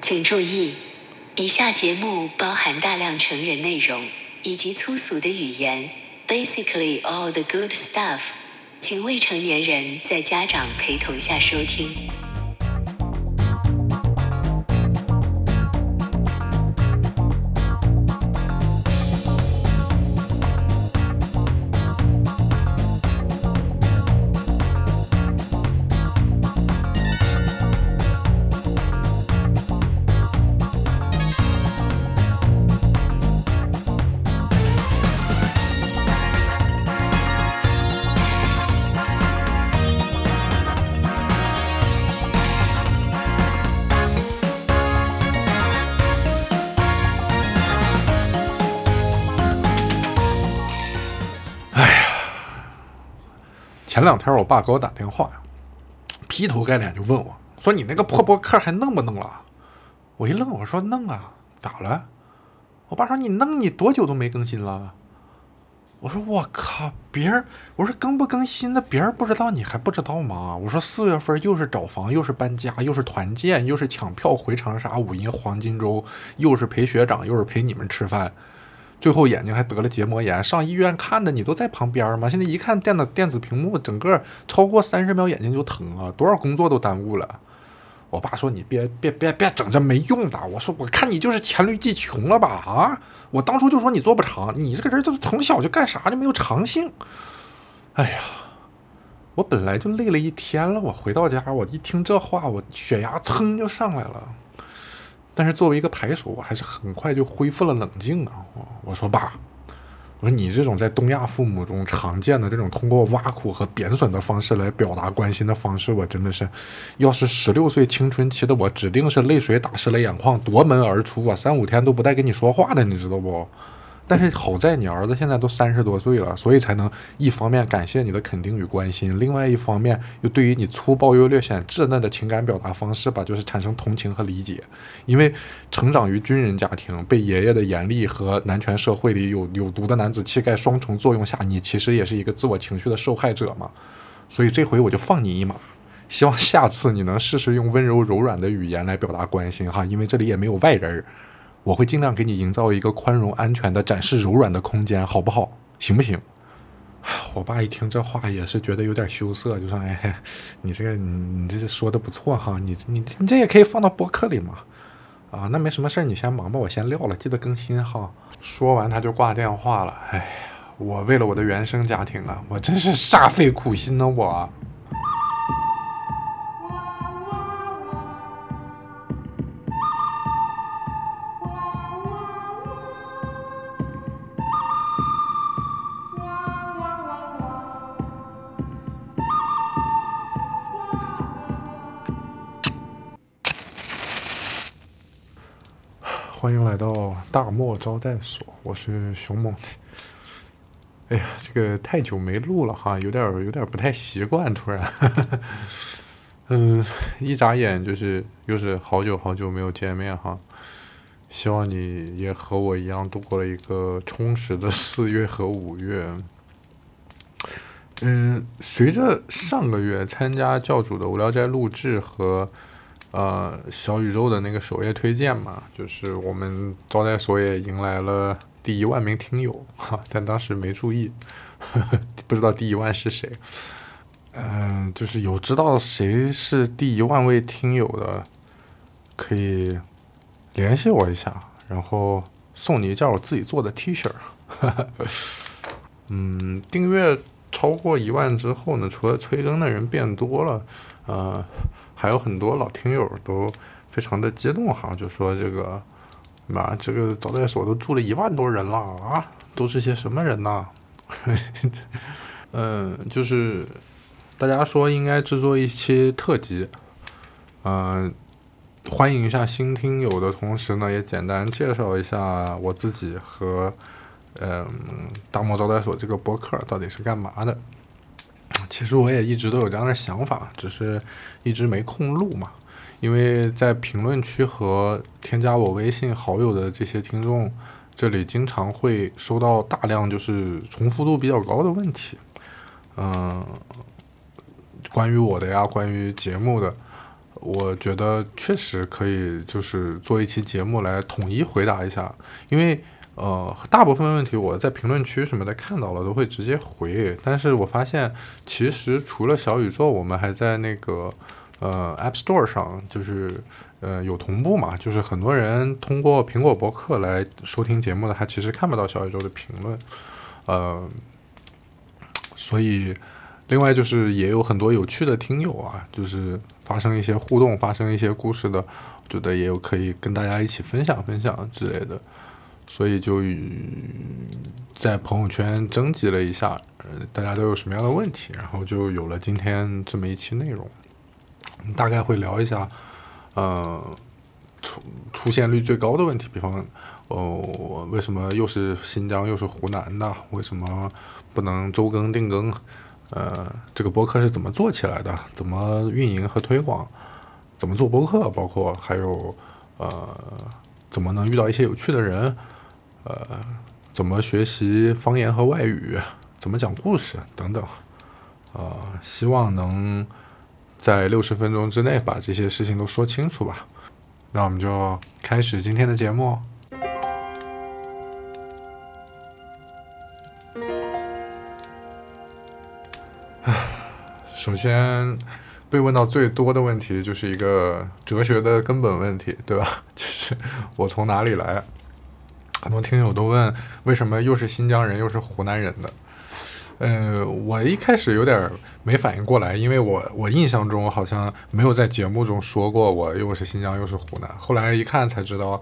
请注意，以下节目包含大量成人内容以及粗俗的语言，basically all the good stuff，请未成年人在家长陪同下收听。前两天我爸给我打电话，劈头盖脸就问我，说你那个破博客还弄不弄了？我一愣，我说弄啊，咋了？我爸说你弄你多久都没更新了？我说我靠，别人我说更不更新的别人不知道你还不知道吗？我说四月份又是找房，又是搬家，又是团建，又是抢票回长沙五一黄金周，又是陪学长，又是陪你们吃饭。最后眼睛还得了结膜炎，上医院看的你都在旁边吗？现在一看电脑电子屏幕，整个超过三十秒眼睛就疼啊，多少工作都耽误了。我爸说你别别别别整这没用的，我说我看你就是黔驴技穷了吧啊！我当初就说你做不长，你这个人怎么从小就干啥就没有长性？哎呀，我本来就累了一天了，我回到家我一听这话，我血压噌就上来了。但是作为一个牌手，我还是很快就恢复了冷静啊！我说爸，我说你这种在东亚父母中常见的这种通过挖苦和贬损的方式来表达关心的方式，我真的是，要是十六岁青春期的我，指定是泪水打湿了眼眶，夺门而出啊，三五天都不带跟你说话的，你知道不？但是好在你儿子现在都三十多岁了，所以才能一方面感谢你的肯定与关心，另外一方面又对于你粗暴又略显稚嫩的情感表达方式吧，就是产生同情和理解。因为成长于军人家庭，被爷爷的严厉和男权社会里有有毒的男子气概双重作用下，你其实也是一个自我情绪的受害者嘛。所以这回我就放你一马，希望下次你能试试用温柔柔软的语言来表达关心哈，因为这里也没有外人儿。我会尽量给你营造一个宽容、安全的展示柔软的空间，好不好？行不行？我爸一听这话也是觉得有点羞涩，就说：“哎，你这个你你这说的不错哈，你你你这也可以放到博客里嘛。”啊，那没什么事儿，你先忙吧，我先撂了，记得更新哈。说完他就挂电话了。哎呀，我为了我的原生家庭啊，我真是煞费苦心呢，我。欢迎来到大漠招待所，我是熊猛。哎呀，这个太久没录了哈，有点有点不太习惯，突然。嗯，一眨眼就是又是好久好久没有见面哈。希望你也和我一样度过了一个充实的四月和五月。嗯，随着上个月参加教主的无聊斋录制和。呃，小宇宙的那个首页推荐嘛，就是我们招待所也迎来了第一万名听友哈，但当时没注意，呵 呵不知道第一万是谁。嗯，就是有知道谁是第一万位听友的，可以联系我一下，然后送你一件我自己做的 T 恤。嗯，订阅超过一万之后呢，除了催更的人变多了，呃。还有很多老听友都非常的激动哈，就说这个，妈，这个招待所都住了一万多人了啊，都是些什么人呐？嗯，就是大家说应该制作一期特辑，嗯，欢迎一下新听友的同时呢，也简单介绍一下我自己和嗯大漠招待所这个博客到底是干嘛的。其实我也一直都有这样的想法，只是一直没空录嘛。因为在评论区和添加我微信好友的这些听众，这里经常会收到大量就是重复度比较高的问题。嗯，关于我的呀，关于节目的，我觉得确实可以，就是做一期节目来统一回答一下，因为呃，大部分问题我在评论区什么的看到了都会直接回，但是我发现其实除了小宇宙，我们还在那个呃 App Store 上，就是呃有同步嘛，就是很多人通过苹果博客来收听节目的，他其实看不到小宇宙的评论，呃，所以。另外就是也有很多有趣的听友啊，就是发生一些互动、发生一些故事的，我觉得也有可以跟大家一起分享分享之类的，所以就在朋友圈征集了一下，呃，大家都有什么样的问题，然后就有了今天这么一期内容。大概会聊一下，呃，出出现率最高的问题，比方，哦，为什么又是新疆又是湖南的？为什么不能周更定更？呃，这个播客是怎么做起来的？怎么运营和推广？怎么做播客？包括还有，呃，怎么能遇到一些有趣的人？呃，怎么学习方言和外语？怎么讲故事？等等。呃，希望能在六十分钟之内把这些事情都说清楚吧。那我们就开始今天的节目。首先，被问到最多的问题就是一个哲学的根本问题，对吧？就是我从哪里来？很多听友都问，为什么又是新疆人又是湖南人的？呃，我一开始有点没反应过来，因为我我印象中好像没有在节目中说过我又是新疆又是湖南。后来一看才知道，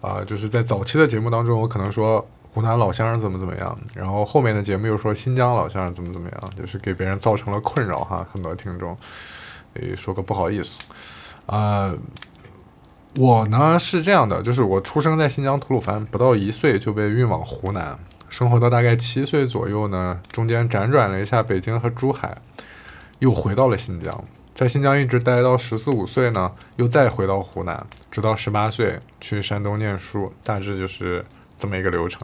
啊，就是在早期的节目当中，我可能说。湖南老乡怎么怎么样？然后后面的节目又说新疆老乡怎么怎么样，就是给别人造成了困扰哈。很多听众，诶，说个不好意思，啊，我呢是这样的，就是我出生在新疆吐鲁番，不到一岁就被运往湖南，生活到大概七岁左右呢，中间辗转了一下北京和珠海，又回到了新疆，在新疆一直待到十四五岁呢，又再回到湖南，直到十八岁去山东念书，大致就是这么一个流程。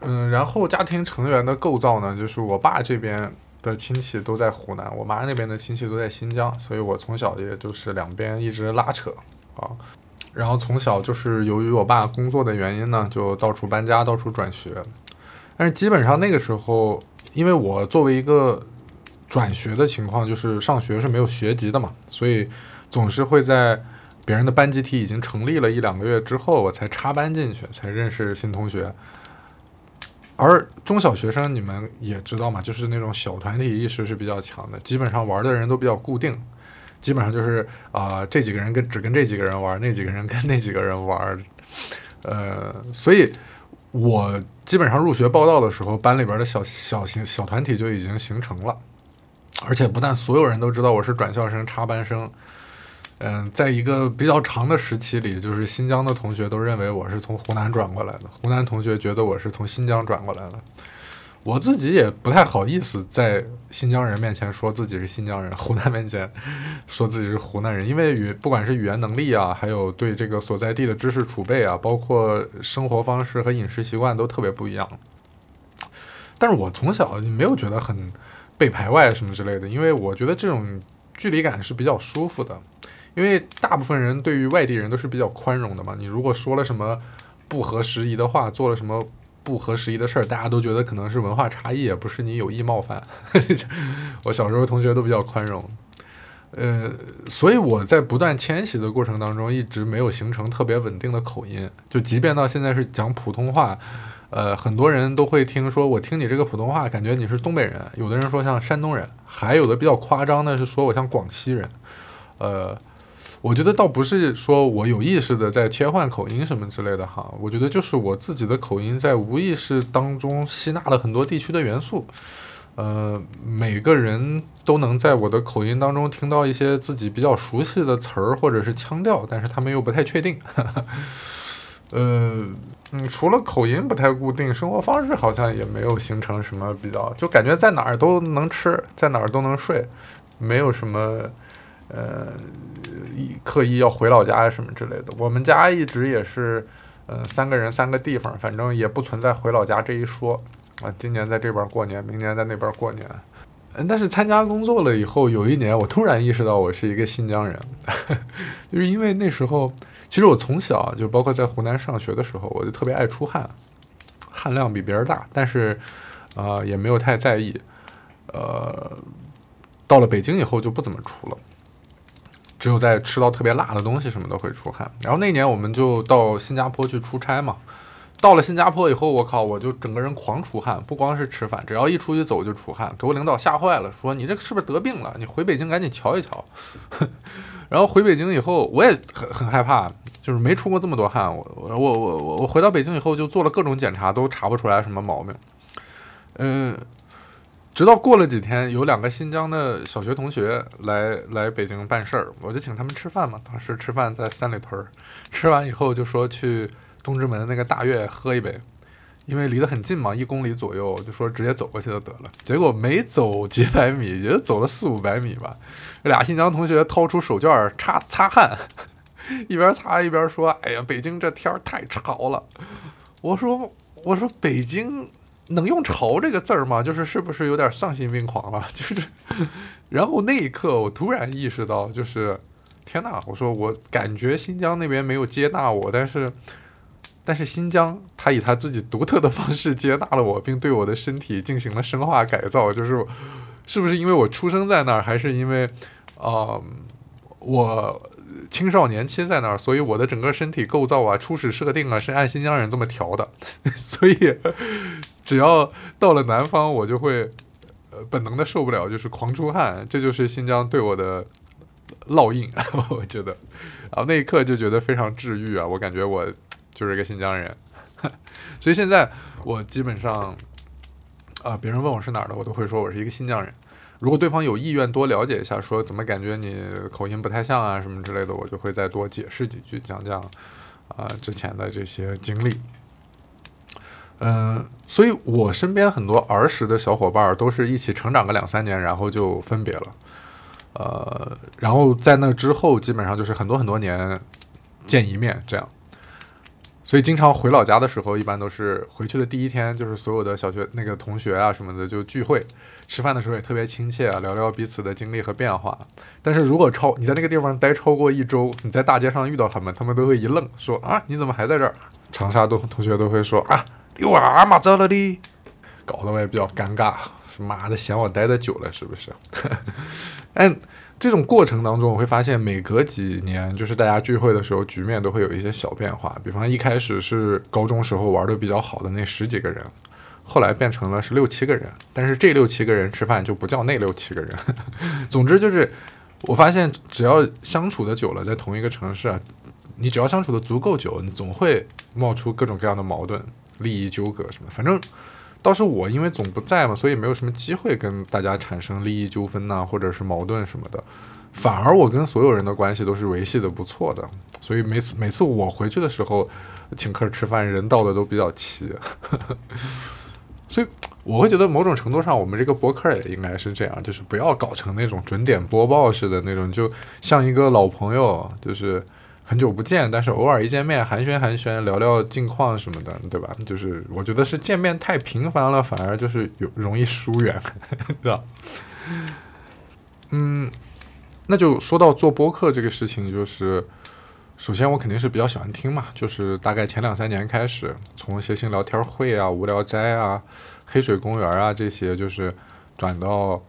嗯，然后家庭成员的构造呢，就是我爸这边的亲戚都在湖南，我妈那边的亲戚都在新疆，所以我从小也就是两边一直拉扯啊。然后从小就是由于我爸工作的原因呢，就到处搬家，到处转学。但是基本上那个时候，因为我作为一个转学的情况，就是上学是没有学籍的嘛，所以总是会在别人的班集体已经成立了一两个月之后，我才插班进去，才认识新同学。而中小学生，你们也知道嘛，就是那种小团体意识是比较强的，基本上玩的人都比较固定，基本上就是啊，这几个人跟只跟这几个人玩，那几个人跟那几个人玩，呃，所以我基本上入学报道的时候，班里边的小小型小团体就已经形成了，而且不但所有人都知道我是转校生、插班生。嗯，在一个比较长的时期里，就是新疆的同学都认为我是从湖南转过来的，湖南同学觉得我是从新疆转过来的。我自己也不太好意思在新疆人面前说自己是新疆人，湖南面前说自己是湖南人，因为语不管是语言能力啊，还有对这个所在地的知识储备啊，包括生活方式和饮食习惯都特别不一样。但是我从小就没有觉得很被排外什么之类的，因为我觉得这种距离感是比较舒服的。因为大部分人对于外地人都是比较宽容的嘛，你如果说了什么不合时宜的话，做了什么不合时宜的事儿，大家都觉得可能是文化差异，也不是你有意冒犯。我小时候同学都比较宽容，呃，所以我在不断迁徙的过程当中，一直没有形成特别稳定的口音，就即便到现在是讲普通话，呃，很多人都会听说我听你这个普通话，感觉你是东北人，有的人说像山东人，还有的比较夸张的是说我像广西人，呃。我觉得倒不是说我有意识的在切换口音什么之类的哈，我觉得就是我自己的口音在无意识当中吸纳了很多地区的元素，呃，每个人都能在我的口音当中听到一些自己比较熟悉的词儿或者是腔调，但是他们又不太确定。呃，嗯，除了口音不太固定，生活方式好像也没有形成什么比较，就感觉在哪儿都能吃，在哪儿都能睡，没有什么。呃，刻意要回老家什么之类的，我们家一直也是，呃，三个人三个地方，反正也不存在回老家这一说。啊，今年在这边过年，明年在那边过年。嗯但是参加工作了以后，有一年我突然意识到我是一个新疆人，就是因为那时候，其实我从小就包括在湖南上学的时候，我就特别爱出汗，汗量比别人大，但是呃也没有太在意，呃，到了北京以后就不怎么出了。只有在吃到特别辣的东西什么的会出汗。然后那年我们就到新加坡去出差嘛，到了新加坡以后，我靠，我就整个人狂出汗，不光是吃饭，只要一出去走就出汗，给我领导吓坏了，说你这是不是得病了？你回北京赶紧瞧一瞧。然后回北京以后，我也很很害怕，就是没出过这么多汗。我我我我我回到北京以后就做了各种检查，都查不出来什么毛病。嗯。直到过了几天，有两个新疆的小学同学来来北京办事儿，我就请他们吃饭嘛。当时吃饭在三里屯儿，吃完以后就说去东直门那个大悦喝一杯，因为离得很近嘛，一公里左右，就说直接走过去就得了。结果没走几百米，也就走了四五百米吧。俩新疆同学掏出手绢儿擦擦汗，一边擦一边说：“哎呀，北京这天儿太潮了。”我说：“我说北京。”能用“潮”这个字儿吗？就是是不是有点丧心病狂了？就是，然后那一刻我突然意识到，就是天呐！我说我感觉新疆那边没有接纳我，但是，但是新疆他以他自己独特的方式接纳了我，并对我的身体进行了生化改造。就是，是不是因为我出生在那儿，还是因为，啊，我青少年期在那儿，所以我的整个身体构造啊、初始设定啊是按新疆人这么调的，所以。只要到了南方，我就会，呃，本能的受不了，就是狂出汗。这就是新疆对我的烙印，我觉得。然后那一刻就觉得非常治愈啊！我感觉我就是个新疆人，所以现在我基本上，啊，别人问我是哪儿的，我都会说我是一个新疆人。如果对方有意愿多了解一下，说怎么感觉你口音不太像啊什么之类的，我就会再多解释几句，讲讲啊之前的这些经历。嗯，所以我身边很多儿时的小伙伴都是一起成长个两三年，然后就分别了。呃，然后在那之后，基本上就是很多很多年见一面这样。所以经常回老家的时候，一般都是回去的第一天，就是所有的小学那个同学啊什么的就聚会，吃饭的时候也特别亲切啊，聊聊彼此的经历和变化。但是如果超你在那个地方待超过一周，你在大街上遇到他们，他们都会一愣，说啊你怎么还在这儿？长沙都同学都会说啊。又啊嘛走了的，搞得我也比较尴尬。妈的，嫌我待的久了是不是？但 这种过程当中，我会发现每隔几年，就是大家聚会的时候，局面都会有一些小变化。比方一开始是高中时候玩的比较好的那十几个人，后来变成了是六七个人。但是这六七个人吃饭就不叫那六七个人。总之就是，我发现只要相处的久了，在同一个城市，你只要相处的足够久，你总会冒出各种各样的矛盾。利益纠葛什么，反正倒是我，因为总不在嘛，所以没有什么机会跟大家产生利益纠纷呐，或者是矛盾什么的。反而我跟所有人的关系都是维系的不错的，所以每次每次我回去的时候，请客吃饭，人到的都比较齐。所以我会觉得某种程度上，我们这个博客也应该是这样，就是不要搞成那种准点播报似的那种，就像一个老朋友，就是。很久不见，但是偶尔一见面寒暄寒暄，聊聊近况什么的，对吧？就是我觉得是见面太频繁了，反而就是有容易疏远，对吧？嗯，那就说到做播客这个事情，就是首先我肯定是比较喜欢听嘛，就是大概前两三年开始，从谐星聊天会啊、无聊斋啊、黑水公园啊这些，就是转到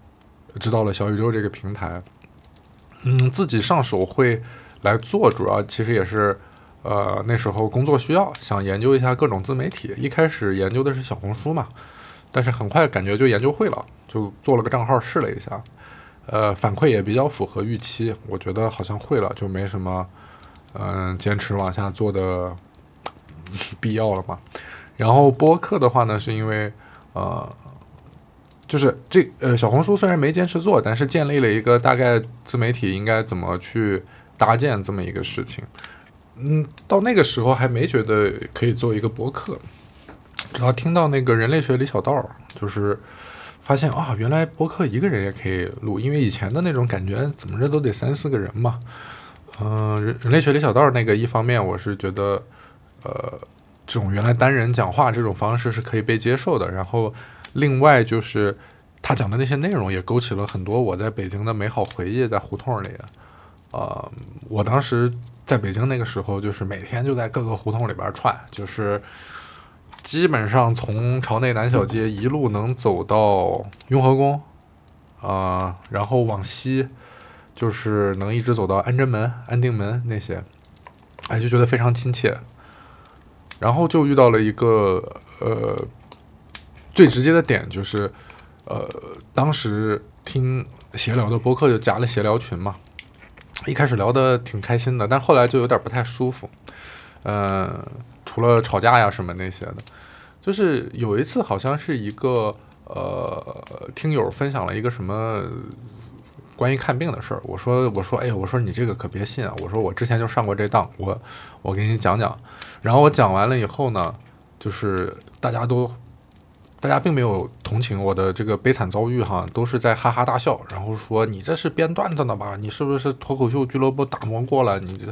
知道了小宇宙这个平台，嗯，自己上手会。来做主要其实也是，呃那时候工作需要，想研究一下各种自媒体。一开始研究的是小红书嘛，但是很快感觉就研究会了，就做了个账号试了一下，呃反馈也比较符合预期，我觉得好像会了，就没什么嗯坚持往下做的 必要了嘛。然后播客的话呢，是因为呃就是这呃小红书虽然没坚持做，但是建立了一个大概自媒体应该怎么去。搭建这么一个事情，嗯，到那个时候还没觉得可以做一个博客，直到听到那个人类学李小道，就是发现啊，原来博客一个人也可以录，因为以前的那种感觉怎么着都得三四个人嘛。嗯，人人类学李小道那个一方面我是觉得，呃，这种原来单人讲话这种方式是可以被接受的，然后另外就是他讲的那些内容也勾起了很多我在北京的美好回忆，在胡同里。呃，我当时在北京那个时候，就是每天就在各个胡同里边串，就是基本上从朝内南小街一路能走到雍和宫，啊，然后往西就是能一直走到安贞门、安定门那些，哎，就觉得非常亲切。然后就遇到了一个呃最直接的点，就是呃当时听闲聊的播客就加了闲聊群嘛。一开始聊的挺开心的，但后来就有点不太舒服。嗯，除了吵架呀什么那些的，就是有一次好像是一个呃听友分享了一个什么关于看病的事儿。我说我说哎我说你这个可别信啊！我说我之前就上过这当，我我给你讲讲。然后我讲完了以后呢，就是大家都。大家并没有同情我的这个悲惨遭遇，哈，都是在哈哈大笑，然后说你这是编段子呢吧？你是不是脱口秀俱乐部打磨过了？你这，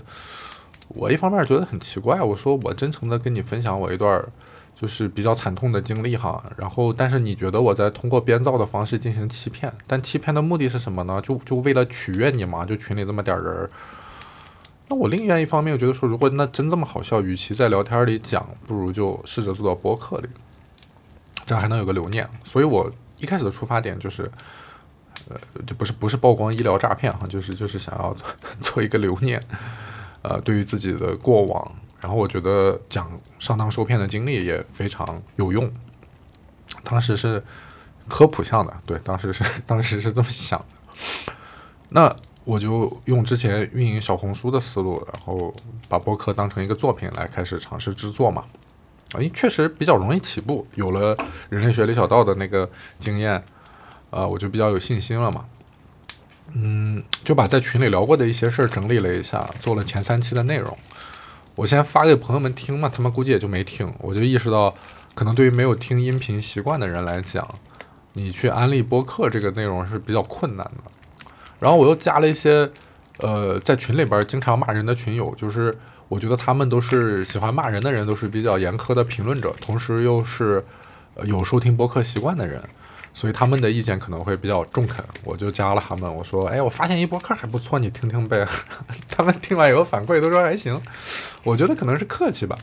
我一方面觉得很奇怪，我说我真诚的跟你分享我一段就是比较惨痛的经历，哈，然后但是你觉得我在通过编造的方式进行欺骗，但欺骗的目的是什么呢？就就为了取悦你嘛？就群里这么点人儿，那我另外一方面又觉得说，如果那真这么好笑，与其在聊天里讲，不如就试着做到播客里。这样还能有个留念，所以我一开始的出发点就是，呃，就不是不是曝光医疗诈骗哈，就是就是想要 做一个留念，呃，对于自己的过往，然后我觉得讲上当受骗的经历也非常有用，当时是科普向的，对，当时是当时是这么想的，那我就用之前运营小红书的思路，然后把播客当成一个作品来开始尝试制作嘛。啊，因为，确实比较容易起步。有了人类学李小道的那个经验，呃，我就比较有信心了嘛。嗯，就把在群里聊过的一些事儿整理了一下，做了前三期的内容。我先发给朋友们听嘛，他们估计也就没听。我就意识到，可能对于没有听音频习惯的人来讲，你去安利播客这个内容是比较困难的。然后我又加了一些，呃，在群里边经常骂人的群友，就是。我觉得他们都是喜欢骂人的人，都是比较严苛的评论者，同时又是有收听播客习惯的人，所以他们的意见可能会比较中肯。我就加了他们，我说：“哎，我发现一播客还不错，你听听呗。”他们听完以后反馈都说还行。我觉得可能是客气吧。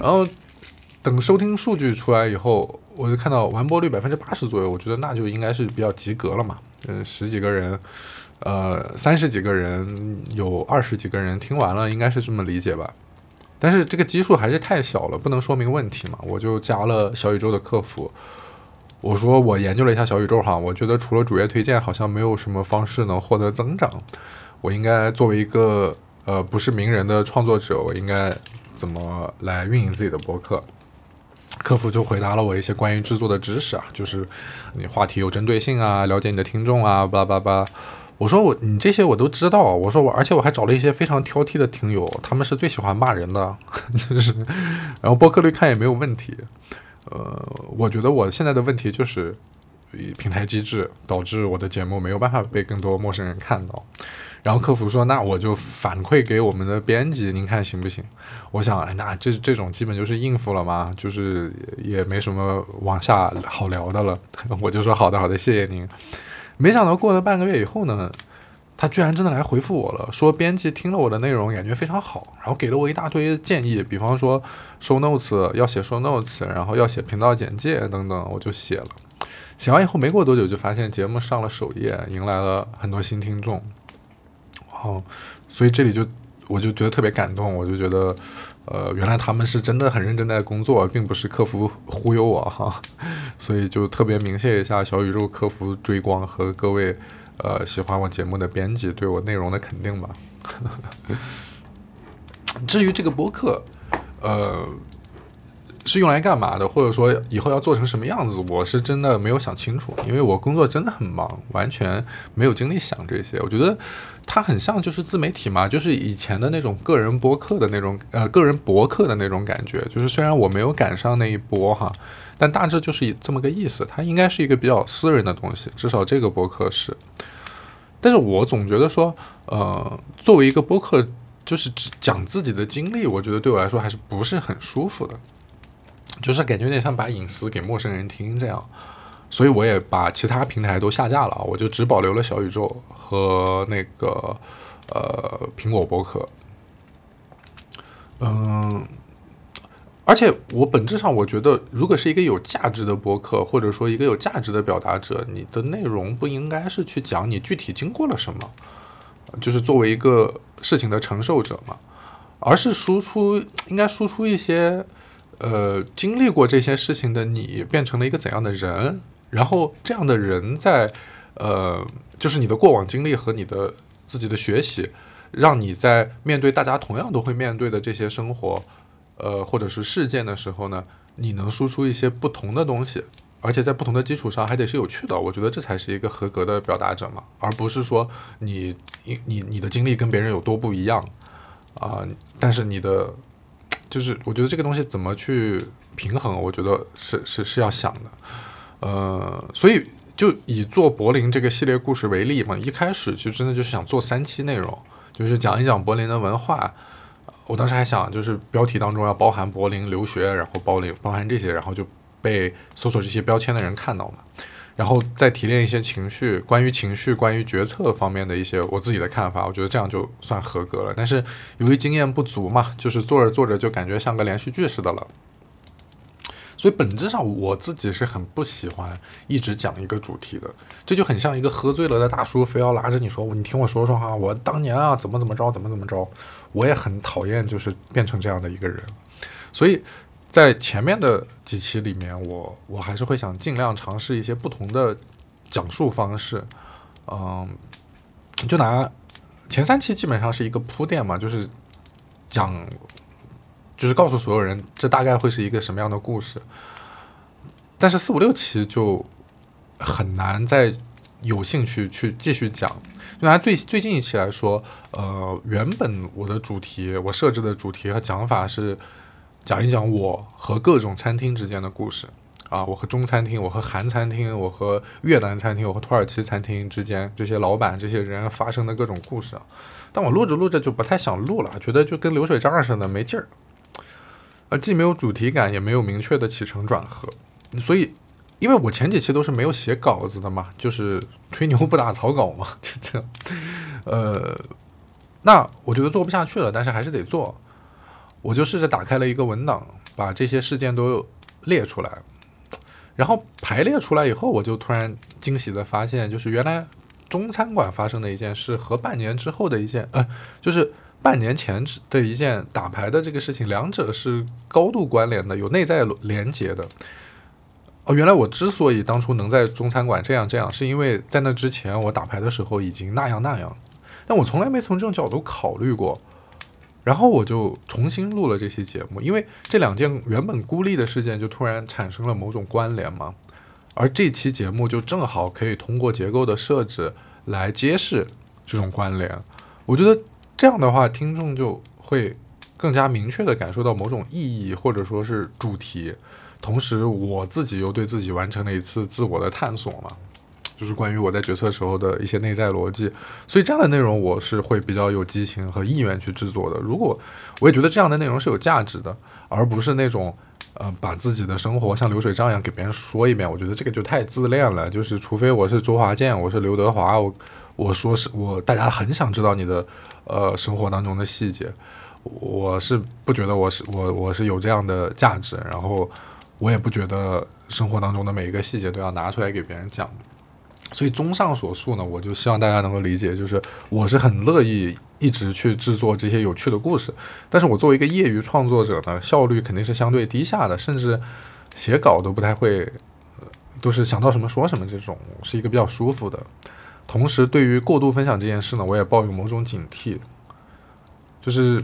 然后等收听数据出来以后，我就看到完播率百分之八十左右，我觉得那就应该是比较及格了嘛。嗯，十几个人。呃，三十几个人，有二十几个人听完了，应该是这么理解吧？但是这个基数还是太小了，不能说明问题嘛。我就加了小宇宙的客服，我说我研究了一下小宇宙哈，我觉得除了主页推荐，好像没有什么方式能获得增长。我应该作为一个呃不是名人的创作者，我应该怎么来运营自己的博客？客服就回答了我一些关于制作的知识啊，就是你话题有针对性啊，了解你的听众啊，叭叭叭。我说我你这些我都知道，我说我而且我还找了一些非常挑剔的听友，他们是最喜欢骂人的，就是，然后播客率看也没有问题，呃，我觉得我现在的问题就是平台机制导致我的节目没有办法被更多陌生人看到，然后客服说那我就反馈给我们的编辑，您看行不行？我想哎那这这种基本就是应付了嘛，就是也没什么往下好聊的了，我就说好的好的谢谢您。没想到过了半个月以后呢，他居然真的来回复我了，说编辑听了我的内容，感觉非常好，然后给了我一大堆建议，比方说 show notes 要写 show notes，然后要写频道简介等等，我就写了。写完以后没过多久，就发现节目上了首页，迎来了很多新听众。哦，所以这里就我就觉得特别感动，我就觉得。呃，原来他们是真的很认真在工作，并不是客服忽悠我哈，所以就特别鸣谢一下小宇宙客服追光和各位呃喜欢我节目的编辑对我内容的肯定吧。至于这个播客，呃。是用来干嘛的，或者说以后要做成什么样子，我是真的没有想清楚，因为我工作真的很忙，完全没有精力想这些。我觉得它很像就是自媒体嘛，就是以前的那种个人博客的那种呃个人博客的那种感觉。就是虽然我没有赶上那一波哈，但大致就是这么个意思。它应该是一个比较私人的东西，至少这个博客是。但是我总觉得说，呃，作为一个博客，就是讲自己的经历，我觉得对我来说还是不是很舒服的。就是感觉有点像把隐私给陌生人听这样，所以我也把其他平台都下架了，我就只保留了小宇宙和那个呃苹果播客。嗯，而且我本质上我觉得，如果是一个有价值的播客，或者说一个有价值的表达者，你的内容不应该是去讲你具体经过了什么，就是作为一个事情的承受者嘛，而是输出应该输出一些。呃，经历过这些事情的你变成了一个怎样的人？然后这样的人在，呃，就是你的过往经历和你的自己的学习，让你在面对大家同样都会面对的这些生活，呃，或者是事件的时候呢，你能输出一些不同的东西，而且在不同的基础上还得是有趣的。我觉得这才是一个合格的表达者嘛，而不是说你你你你的经历跟别人有多不一样啊，但是你的。就是我觉得这个东西怎么去平衡，我觉得是是是要想的，呃，所以就以做柏林这个系列故事为例嘛，一开始就真的就是想做三期内容，就是讲一讲柏林的文化。我当时还想，就是标题当中要包含柏林留学，然后包林包含这些，然后就被搜索这些标签的人看到嘛。然后再提炼一些情绪，关于情绪、关于决策方面的一些我自己的看法，我觉得这样就算合格了。但是由于经验不足嘛，就是做着做着就感觉像个连续剧似的了。所以本质上我自己是很不喜欢一直讲一个主题的，这就很像一个喝醉了的大叔非要拉着你说，你听我说说哈，我当年啊怎么怎么着，怎么怎么着，我也很讨厌就是变成这样的一个人，所以。在前面的几期里面，我我还是会想尽量尝试一些不同的讲述方式，嗯，就拿前三期基本上是一个铺垫嘛，就是讲，就是告诉所有人这大概会是一个什么样的故事，但是四五六期就很难再有兴趣去继续讲。就拿最最近一期来说，呃，原本我的主题，我设置的主题和讲法是。讲一讲我和各种餐厅之间的故事啊，我和中餐厅，我和韩餐厅，我和越南餐厅，我和土耳其餐厅之间这些老板、这些人发生的各种故事啊。但我录着录着就不太想录了，觉得就跟流水账似的，没劲儿。呃，既没有主题感，也没有明确的起承转合。所以，因为我前几期都是没有写稿子的嘛，就是吹牛不打草稿嘛，就这。呃，那我觉得做不下去了，但是还是得做。我就试着打开了一个文档，把这些事件都列出来，然后排列出来以后，我就突然惊喜的发现，就是原来中餐馆发生的一件事和半年之后的一件，呃，就是半年前的一件打牌的这个事情，两者是高度关联的，有内在连接的。哦，原来我之所以当初能在中餐馆这样这样，是因为在那之前我打牌的时候已经那样那样，但我从来没从这种角度考虑过。然后我就重新录了这期节目，因为这两件原本孤立的事件就突然产生了某种关联嘛，而这期节目就正好可以通过结构的设置来揭示这种关联。我觉得这样的话，听众就会更加明确地感受到某种意义或者说是主题，同时我自己又对自己完成了一次自我的探索嘛。就是关于我在决策时候的一些内在逻辑，所以这样的内容我是会比较有激情和意愿去制作的。如果我也觉得这样的内容是有价值的，而不是那种呃把自己的生活像流水账一样给别人说一遍，我觉得这个就太自恋了。就是除非我是周华健，我是刘德华，我我说是我大家很想知道你的呃生活当中的细节，我是不觉得我是我我是有这样的价值，然后我也不觉得生活当中的每一个细节都要拿出来给别人讲。所以，综上所述呢，我就希望大家能够理解，就是我是很乐意一直去制作这些有趣的故事。但是我作为一个业余创作者呢，效率肯定是相对低下的，甚至写稿都不太会，都是想到什么说什么，这种是一个比较舒服的。同时，对于过度分享这件事呢，我也抱有某种警惕，就是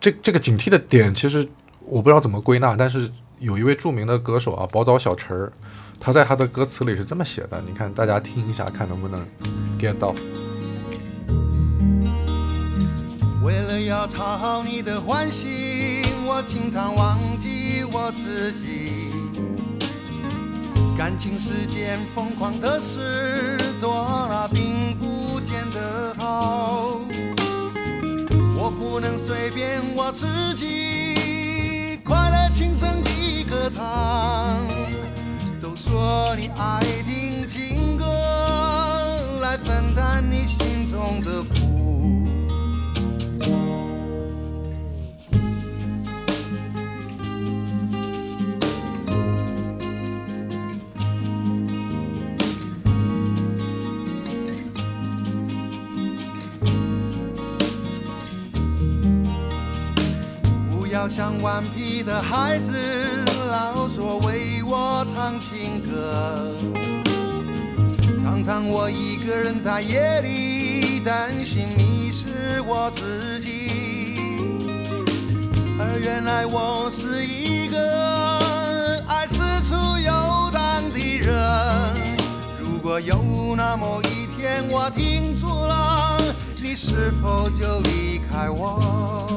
这这个警惕的点，其实我不知道怎么归纳，但是有一位著名的歌手啊，宝岛小陈儿。他在他的歌词里是这么写的，你看，大家听一下，看能不能 get 到。为了要讨好你的欢心，我经常忘记我自己。感情世间疯狂的事多了，并不见得好。我不能随便我自己，快乐轻声地歌唱。都说你爱听情歌，来分担你心中的苦。要像顽皮的孩子，老说为我唱情歌。常常我一个人在夜里担心迷失我自己，而原来我是一个爱四处游荡的人。如果有那么一天我停住了，你是否就离开我？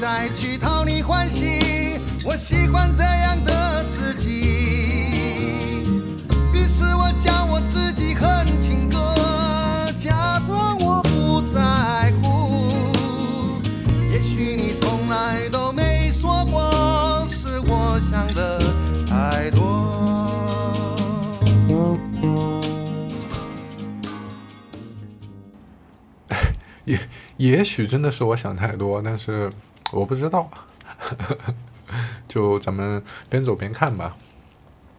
再去讨你欢喜，我喜欢这样的自己。于是我叫我自己哼情歌，假装我不在乎。也许你从来都没说过，是我想的太多。也也许真的是我想太多，但是我不知道，就咱们边走边看吧。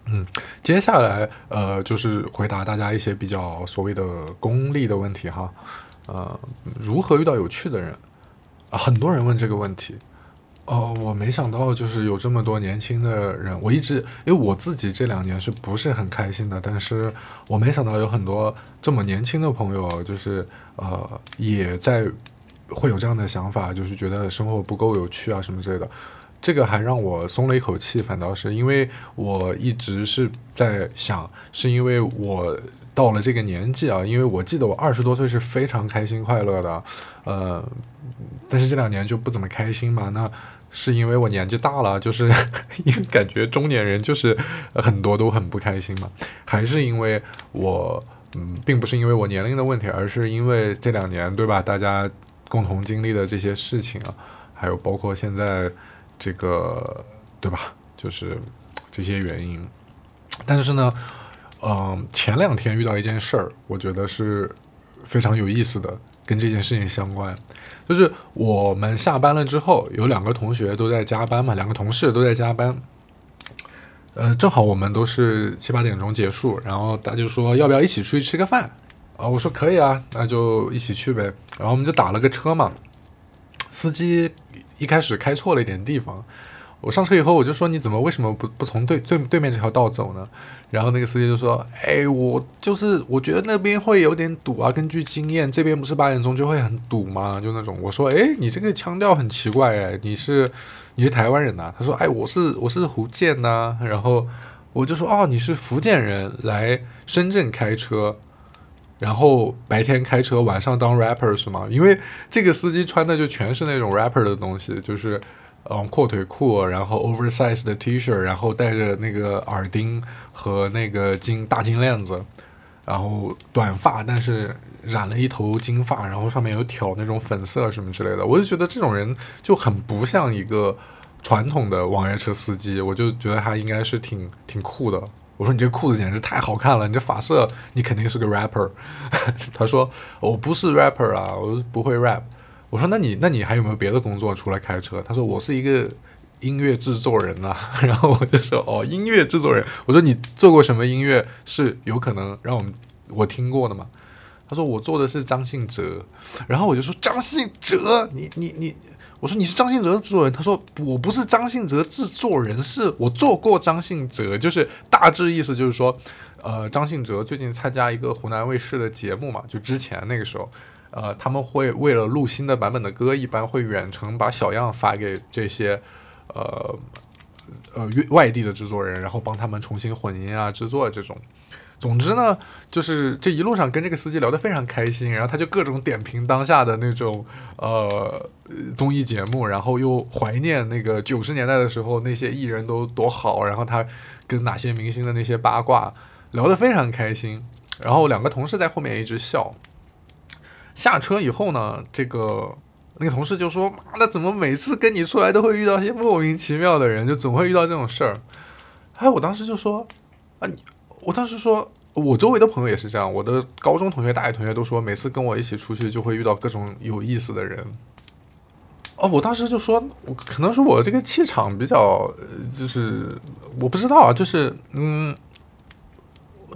嗯，接下来呃就是回答大家一些比较所谓的功利的问题哈，呃，如何遇到有趣的人？很多人问这个问题。哦，我没想到就是有这么多年轻的人，我一直因为我自己这两年是不是很开心的，但是我没想到有很多这么年轻的朋友，就是呃也在会有这样的想法，就是觉得生活不够有趣啊什么之类的。这个还让我松了一口气，反倒是因为我一直是在想，是因为我到了这个年纪啊，因为我记得我二十多岁是非常开心快乐的，呃，但是这两年就不怎么开心嘛，那是因为我年纪大了，就是 因为感觉中年人就是很多都很不开心嘛，还是因为我嗯，并不是因为我年龄的问题，而是因为这两年对吧，大家共同经历的这些事情啊，还有包括现在这个对吧，就是这些原因。但是呢，嗯、前两天遇到一件事儿，我觉得是非常有意思的，跟这件事情相关。就是我们下班了之后，有两个同学都在加班嘛，两个同事都在加班。呃，正好我们都是七八点钟结束，然后他就说要不要一起出去吃个饭？啊，我说可以啊，那就一起去呗。然后我们就打了个车嘛，司机一开始开错了一点地方。我上车以后，我就说你怎么为什么不不从对对对面这条道走呢？然后那个司机就说：“哎，我就是我觉得那边会有点堵啊，根据经验，这边不是八点钟就会很堵吗？就那种。”我说：“哎，你这个腔调很奇怪哎，你是你是台湾人呐、他说：“哎，我是我是福建呐、然后我就说：“哦，你是福建人来深圳开车。”然后白天开车，晚上当 rapper 是吗？因为这个司机穿的就全是那种 rapper 的东西，就是嗯阔腿裤，然后 oversize 的 T 恤，然后戴着那个耳钉和那个金大金链子，然后短发，但是染了一头金发，然后上面有挑那种粉色什么之类的，我就觉得这种人就很不像一个传统的网约车司机，我就觉得他应该是挺挺酷的。我说你这裤子简直太好看了，你这发色你肯定是个 rapper。他说我不是 rapper 啊，我不会 rap。我说那你那你还有没有别的工作除了开车？他说我是一个音乐制作人啊。然后我就说哦，音乐制作人。我说你做过什么音乐是有可能让我们我听过的吗？他说我做的是张信哲。然后我就说张信哲，你你你。我说你是张信哲的制作人，他说我不是张信哲制作人，是我做过张信哲，就是大致意思就是说，呃，张信哲最近参加一个湖南卫视的节目嘛，就之前那个时候，呃，他们会为了录新的版本的歌，一般会远程把小样发给这些，呃呃外地的制作人，然后帮他们重新混音啊、制作这种。总之呢，就是这一路上跟这个司机聊得非常开心，然后他就各种点评当下的那种呃综艺节目，然后又怀念那个九十年代的时候那些艺人都多好，然后他跟哪些明星的那些八卦聊得非常开心。然后两个同事在后面一直笑。下车以后呢，这个那个同事就说：“妈的，怎么每次跟你出来都会遇到些莫名其妙的人，就总会遇到这种事儿。”哎，我当时就说：“啊，你，我当时说，我周围的朋友也是这样，我的高中同学、大学同学都说，每次跟我一起出去就会遇到各种有意思的人。”哦，我当时就说，我可能是我这个气场比较，就是我不知道啊，就是嗯。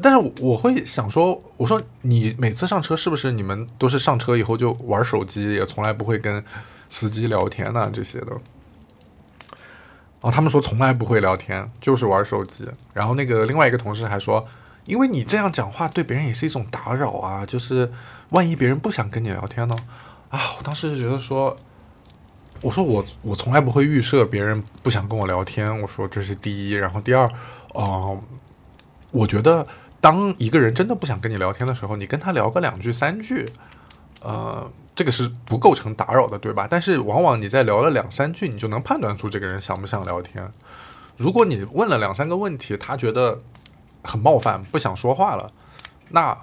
但是我会想说，我说你每次上车是不是你们都是上车以后就玩手机，也从来不会跟司机聊天呐、这些的？然后他们说从来不会聊天，就是玩手机。然后那个另外一个同事还说，因为你这样讲话对别人也是一种打扰啊，就是万一别人不想跟你聊天呢？啊，我当时就觉得说，我说我我从来不会预设别人不想跟我聊天，我说这是第一，然后第二，嗯、我觉得。当一个人真的不想跟你聊天的时候，你跟他聊个两句三句，呃，这个是不构成打扰的，对吧？但是往往你在聊了两三句，你就能判断出这个人想不想聊天。如果你问了两三个问题，他觉得很冒犯，不想说话了，那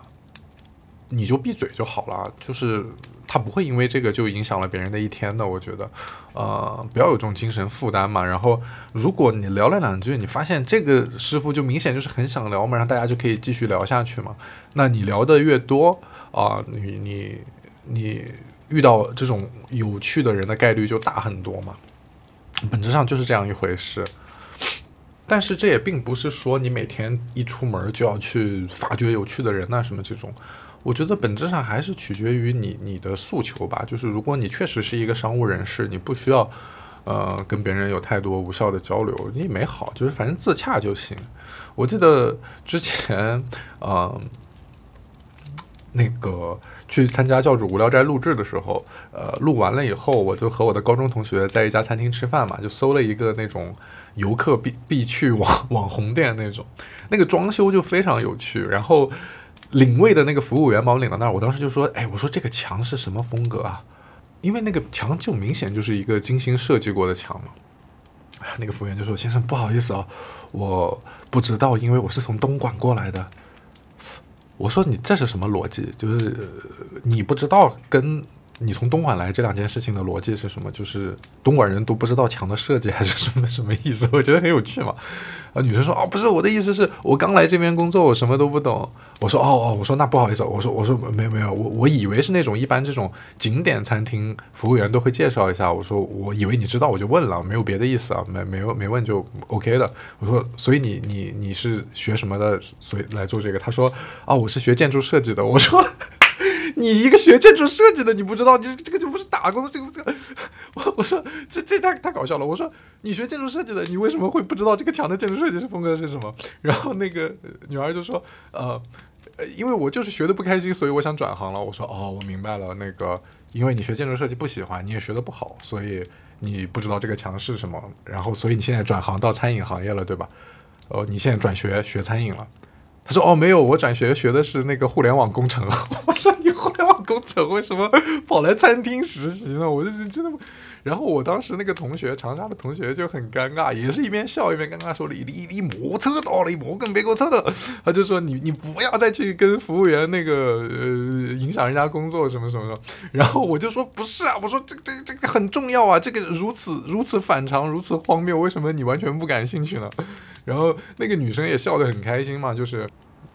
你就闭嘴就好了。就是他不会因为这个就影响了别人的一天的。我觉得，呃，不要有这种精神负担嘛。然后，如果你聊了两句，你发现这个师傅就明显就是很想聊嘛，然后大家就可以继续聊下去嘛。那你聊的越多啊、你你你遇到这种有趣的人的概率就大很多嘛。本质上就是这样一回事。但是这也并不是说你每天一出门就要去发掘有趣的人呐、什么这种。我觉得本质上还是取决于你你的诉求吧。就是如果你确实是一个商务人士，你不需要呃跟别人有太多无效的交流，你也没好，就是反正自洽就行。我记得之前呃那个去参加教主无聊斋录制的时候，呃录完了以后，我就和我的高中同学在一家餐厅吃饭嘛，就搜了一个那种游客必必去网 网红店那种，那个装修就非常有趣，然后。领位的那个服务员把我领到那儿，我当时就说：“哎，我说这个墙是什么风格啊？因为那个墙就明显就是一个精心设计过的墙嘛。”那个服务员就说：“先生，不好意思啊，我不知道，因为我是从东莞过来的。”我说：“你这是什么逻辑？就是、你不知道跟你从东莞来这两件事情的逻辑是什么？就是东莞人都不知道墙的设计还是什么什么意思？我觉得很有趣嘛。啊，女生说哦，不是我的意思是我刚来这边工作，我什么都不懂。我说哦哦，我说那不好意思，我说我说没有没有，我我以为是那种一般这种景点餐厅服务员都会介绍一下。我说我以为你知道，我就问了，没有别的意思啊，没没有没问就 OK 的。我说所以你你你是学什么的，所以来做这个？他说啊，我是学建筑设计的。我说。你一个学建筑设计的，你不知道，你这个就不是打工的，这个这个，我我说这这太太搞笑了。我说你学建筑设计的，你为什么会不知道这个墙的建筑设计是风格是什么？然后那个女儿就说，呃因为我就是学的不开心，所以我想转行了。我说哦，我明白了，那个因为你学建筑设计不喜欢，你也学的不好，所以你不知道这个墙是什么，然后所以你现在转行到餐饮行业了，对吧？哦，你现在转学学餐饮了。他说：“哦，没有，我转学学的是那个互联网工程。”我说：“你互联网工程为什么跑来餐厅实习呢？”我就是真的。然后我当时那个同学，长沙的同学就很尴尬，也是一边笑一边尴尬说：“你你你莫扯到了，你莫跟别个扯的。”他就说：“你你不要再去跟服务员那个呃影响人家工作什么什么什么。”然后我就说：“不是啊，我说这这这个很重要啊，这个如此如此反常，如此荒谬，为什么你完全不感兴趣呢？”然后那个女生也笑得很开心嘛，就是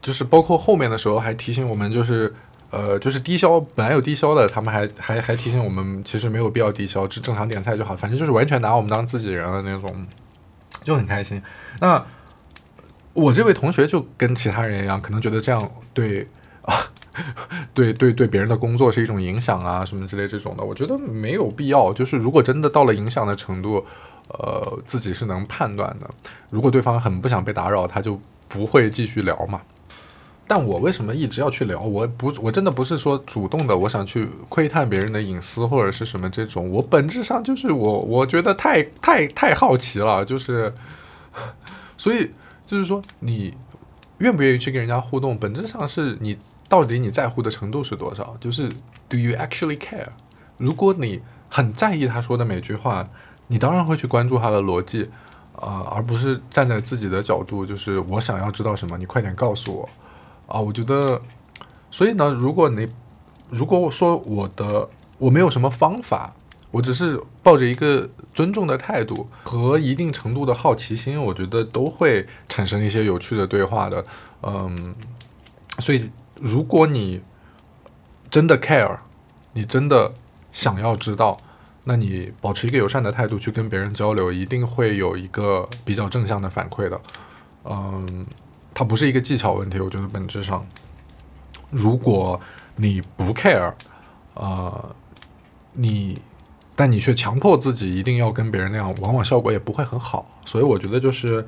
就是包括后面的时候还提醒我们，就是呃就是低消本来有低消的，他们还还还提醒我们，其实没有必要低消，只正常点菜就好，反正就是完全拿我们当自己人了那种，就很开心。那我这位同学就跟其他人一样，可能觉得这样对啊。对 对对，别人的工作是一种影响啊，什么之类这种的，我觉得没有必要。就是如果真的到了影响的程度，呃，自己是能判断的。如果对方很不想被打扰，他就不会继续聊嘛。但我为什么一直要去聊？我不，我真的不是说主动的，我想去窥探别人的隐私或者是什么这种。我本质上就是我，我觉得太太太好奇了，就是，所以就是说，你愿不愿意去跟人家互动，本质上是你到底你在乎的程度是多少？就是 Do you actually care？如果你很在意他说的每句话，你当然会去关注他的逻辑，啊、而不是站在自己的角度，就是我想要知道什么，你快点告诉我。啊，我觉得所以呢，如果你如果我说我的我没有什么方法，我只是抱着一个尊重的态度和一定程度的好奇心，我觉得都会产生一些有趣的对话的。嗯，所以如果你真的 care，你真的想要知道，那你保持一个友善的态度去跟别人交流，一定会有一个比较正向的反馈的。嗯，它不是一个技巧问题，我觉得本质上，如果你不 care，呃，你，但你却强迫自己一定要跟别人那样，往往效果也不会很好。所以我觉得就是，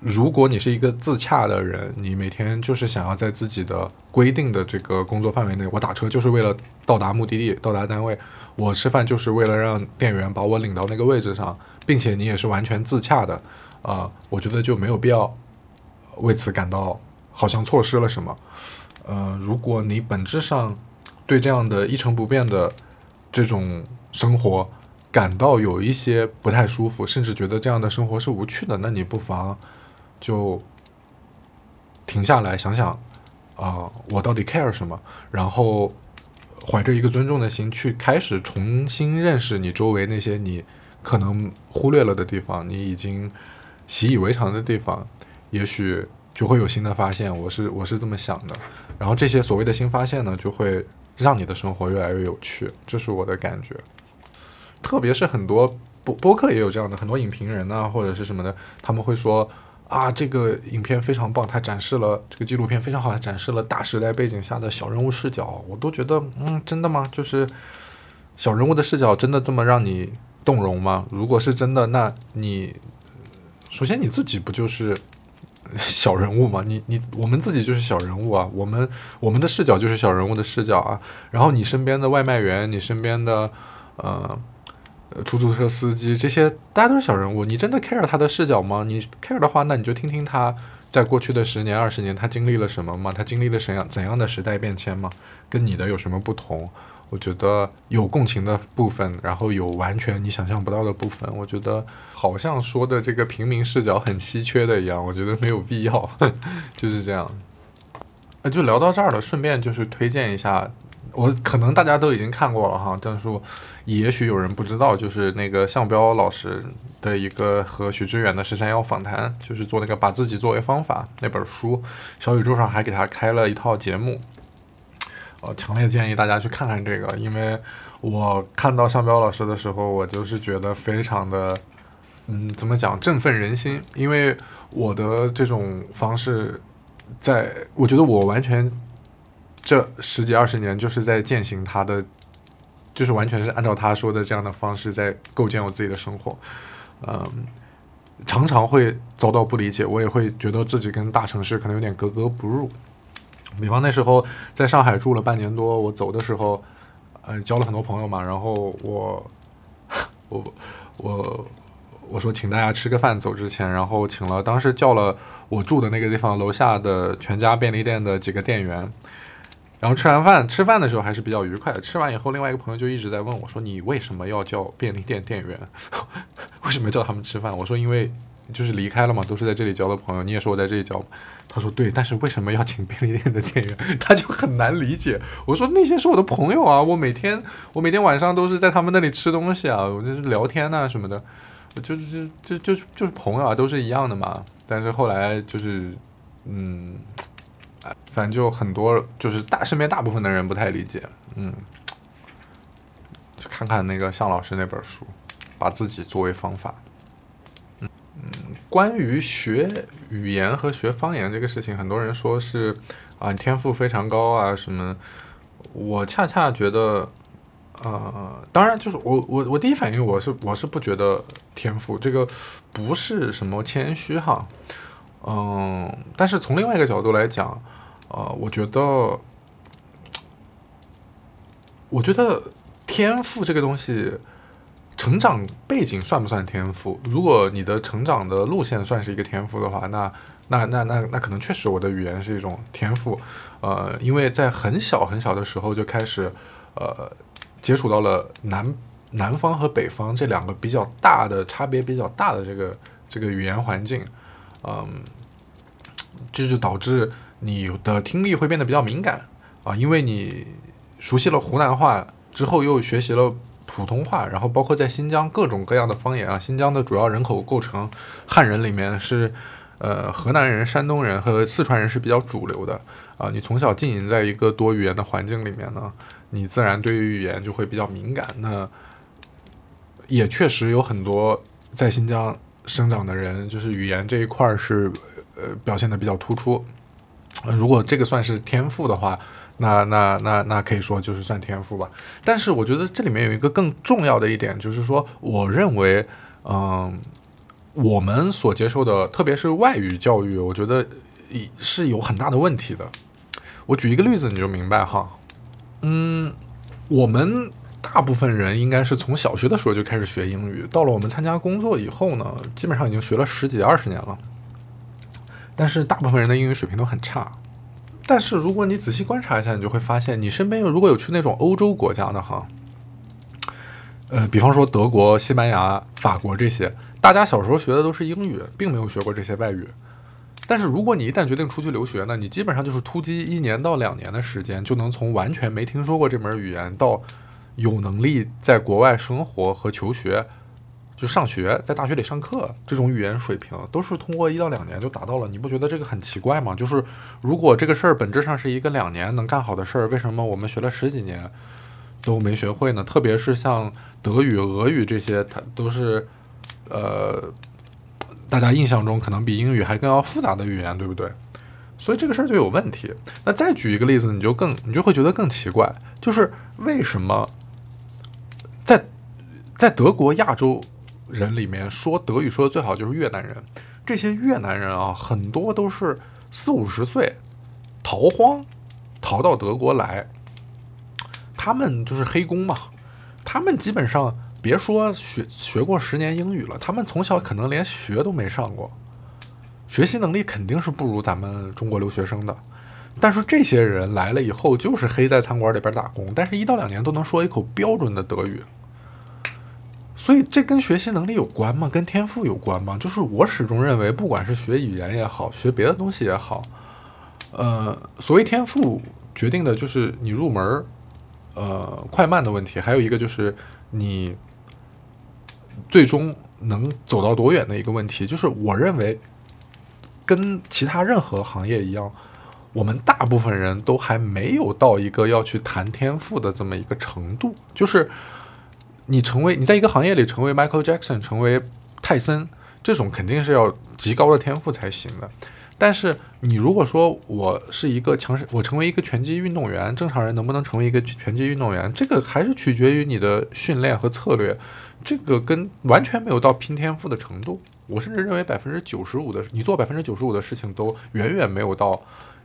如果你是一个自洽的人，你每天就是想要在自己的规定的这个工作范围内，我打车就是为了到达目的地、到达单位，我吃饭就是为了让店员把我领到那个位置上，并且你也是完全自洽的，啊、我觉得就没有必要为此感到好像错失了什么。呃，如果你本质上对这样的一成不变的这种生活感到有一些不太舒服，甚至觉得这样的生活是无趣的，那你不妨就停下来想想，啊、我到底 care 什么？然后怀着一个尊重的心去开始重新认识你周围那些你可能忽略了的地方，你已经习以为常的地方，也许就会有新的发现。我是我是这么想的。然后这些所谓的新发现呢，就会让你的生活越来越有趣，这是我的感觉。特别是很多播播客也有这样的，很多影评人啊或者是什么的，他们会说啊，这个影片非常棒，它展示了这个纪录片非常好，它展示了大时代背景下的小人物视角。我都觉得，嗯，真的吗？就是小人物的视角真的这么让你动容吗？如果是真的，那你首先你自己不就是小人物嘛？你你我们自己就是小人物啊，我们我们的视角就是小人物的视角啊。然后你身边的外卖员，你身边的呃呃出租车司机，这些大家都是小人物。你真的 care 他的视角吗？你 care 的话，那你就听听他在过去的十年、二十年，他经历了什么吗？他经历了怎样怎样的时代变迁吗？跟你的有什么不同？我觉得有共情的部分，然后有完全你想象不到的部分。我觉得好像说的这个平民视角很稀缺的一样，我觉得没有必要，就是这样。呃，就聊到这儿了，顺便就是推荐一下，我可能大家都已经看过了哈，但是也许有人不知道，就是那个向彪老师的一个和许知远的十三幺访谈，就是做那个把自己作为方法那本书，小宇宙上还给他开了一套节目。呃，强烈建议大家去看看这个，因为我看到向彪老师的时候，我就是觉得非常的，嗯，怎么讲，振奋人心。因为我的这种方式，在我觉得我完全这十几二十年就是在践行他的，就是完全是按照他说的这样的方式在构建我自己的生活。嗯，常常会遭到不理解，我也会觉得自己跟大城市可能有点格格不入。比方那时候在上海住了半年多，我走的时候，呃，交了很多朋友嘛，然后我，我，我，我说请大家吃个饭，走之前，然后请了当时叫了我住的那个地方楼下的全家便利店的几个店员，然后吃完饭，吃饭的时候还是比较愉快的。吃完以后，另外一个朋友就一直在问我说：“你为什么要叫便利店店员？为什么要叫他们吃饭？”我说：“因为就是离开了嘛，都是在这里交的朋友。你也是我在这里交。”他说：“对，但是为什么要请便利店的店员？他就很难理解。”我说：“那些是我的朋友啊，我每天我每天晚上都是在他们那里吃东西啊，我就是聊天呐、什么的，就就就就就是朋友啊，都是一样的嘛。但是后来就是，嗯。”反正就很多，就是大身边大部分的人不太理解，嗯，去看看那个向老师那本书，把自己作为方法，关于学语言和学方言这个事情，很多人说是啊你天赋非常高啊什么，我恰恰觉得，呃，当然就是我我我第一反应我是我是不觉得天赋这个不是什么谦虚哈，嗯，但是从另外一个角度来讲。呃，我觉得，我觉得天赋这个东西，成长背景算不算天赋？如果你的成长的路线算是一个天赋的话，那那那那那可能确实我的语言是一种天赋。呃，因为在很小很小的时候就开始，呃，接触到了南南方和北方这两个比较大的差别比较大的这个这个语言环境，嗯，这就导致。你的听力会变得比较敏感，啊，因为你熟悉了湖南话之后，又学习了普通话，然后包括在新疆各种各样的方言啊，新疆的主要人口构成汉人里面是。呃，河南人、山东人和四川人是比较主流的啊。你从小浸淫在一个多语言的环境里面呢，你自然对于语言就会比较敏感。那也确实有很多在新疆生长的人，就是语言这一块儿是呃表现的比较突出。如果这个算是天赋的话，那那那那可以说就是算天赋吧。但是我觉得这里面有一个更重要的一点，就是说，我认为，嗯。我们所接受的，特别是外语教育，我觉得是有很大的问题的。我举一个例子，你就明白哈。嗯，我们大部分人应该是从小学的时候就开始学英语，到了我们参加工作以后呢，基本上已经学了十几二十年了。但是大部分人的英语水平都很差。但是如果你仔细观察一下，你就会发现，你身边如果有去那种欧洲国家的哈，呃，比方说德国、西班牙、法国这些。大家小时候学的都是英语，并没有学过这些外语。但是如果你一旦决定出去留学呢，你基本上就是突击一年到两年的时间，就能从完全没听说过这门语言到有能力在国外生活和求学，就上学，在大学里上课，这种语言水平都是通过一到两年就达到了。你不觉得这个很奇怪吗？就是如果这个事儿本质上是一个两年能干好的事儿，为什么我们学了十几年都没学会呢？特别是像德语、俄语这些，它都是。呃，大家印象中可能比英语还更要复杂的语言，对不对？所以这个事儿就有问题。那再举一个例子，你就更你就会觉得更奇怪，就是为什么在在德国亚洲人里面说德语说的最好就是越南人，这些越南人啊，很多都是四五十岁逃荒逃到德国来，他们就是黑工嘛，他们基本上。别说学学过十年英语了，他们从小可能连学都没上过，学习能力肯定是不如咱们中国留学生的。但是这些人来了以后，就是黑在餐馆里边打工，但是一到两年都能说一口标准的德语。所以这跟学习能力有关吗？跟天赋有关吗？就是我始终认为，不管是学语言也好，学别的东西也好，呃，所谓天赋决定的就是你入门呃快慢的问题，还有一个就是你。最终能走到多远的一个问题，就是我认为，跟其他任何行业一样，我们大部分人都还没有到一个要去谈天赋的这么一个程度。就是你成为你在一个行业里成为 Michael Jackson，成为泰森，这种肯定是要极高的天赋才行的。但是你如果说我是一个强势，我成为一个拳击运动员，正常人能不能成为一个拳击运动员，这个还是取决于你的训练和策略。这个跟完全没有到拼天赋的程度，我甚至认为百分之九十五的你做百分之九十五的事情都远远没有到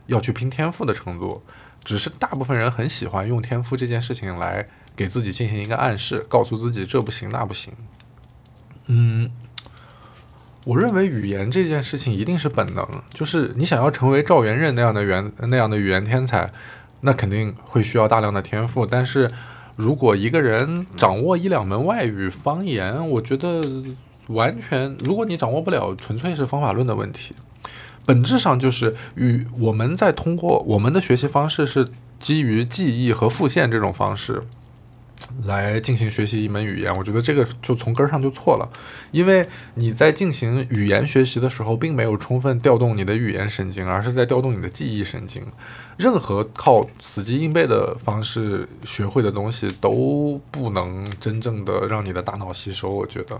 要去拼天赋的程度，只是大部分人很喜欢用天赋这件事情来给自己进行一个暗示，告诉自己这不行那不行。嗯，我认为语言这件事情一定是本能，就是你想要成为赵元任那样的元那样的语言天才，那肯定会需要大量的天赋，但是。如果一个人掌握一两门外语方言，我觉得完全，如果你掌握不了，纯粹是方法论的问题。本质上就是与我们在通过我们的学习方式是基于记忆和复现这种方式。来进行学习一门语言，我觉得这个就从根儿上就错了，因为你在进行语言学习的时候，并没有充分调动你的语言神经，而是在调动你的记忆神经。任何靠死记硬背的方式学会的东西，都不能真正的让你的大脑吸收。我觉得，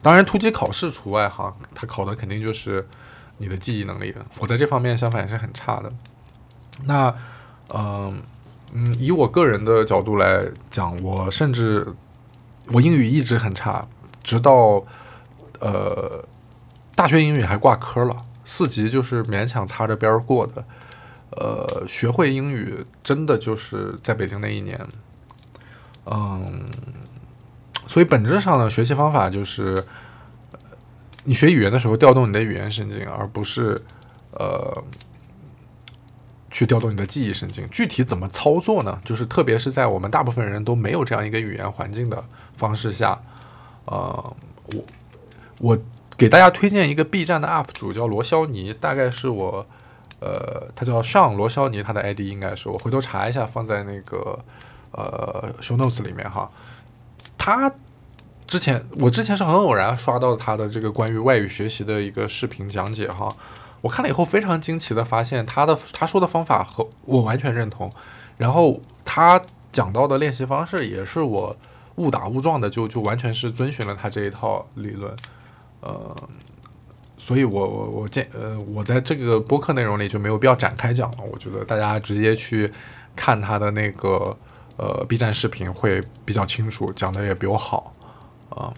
当然突击考试除外哈，它考的肯定就是你的记忆能力。我在这方面相反是很差的。那，嗯。嗯，以我个人的角度来讲，我甚至我英语一直很差，直到呃大学英语还挂科了，四级就是勉强擦着边儿过的。呃，学会英语真的就是在北京那一年。嗯，所以本质上的学习方法就是你学语言的时候调动你的语言神经，而不是呃。去调动你的记忆神经，具体怎么操作呢？就是特别是在我们大部分人都没有这样一个语言环境的方式下，呃，我我给大家推荐一个 B 站的 UP 主叫罗肖尼，大概是我呃，他叫上罗肖尼，他的 ID 应该是我回头查一下，放在那个呃 show notes 里面哈。他之前我之前是很偶然刷到他的这个关于外语学习的一个视频讲解哈，我看了以后非常惊奇的发现他的他说的方法和我完全认同，然后他讲到的练习方式也是我误打误撞的就就完全是遵循了他这一套理论，呃。所以，我我我建呃，我在这个播客内容里就没有必要展开讲了。我觉得大家直接去看他的那个呃 B 站视频会比较清楚，讲的也比我好啊。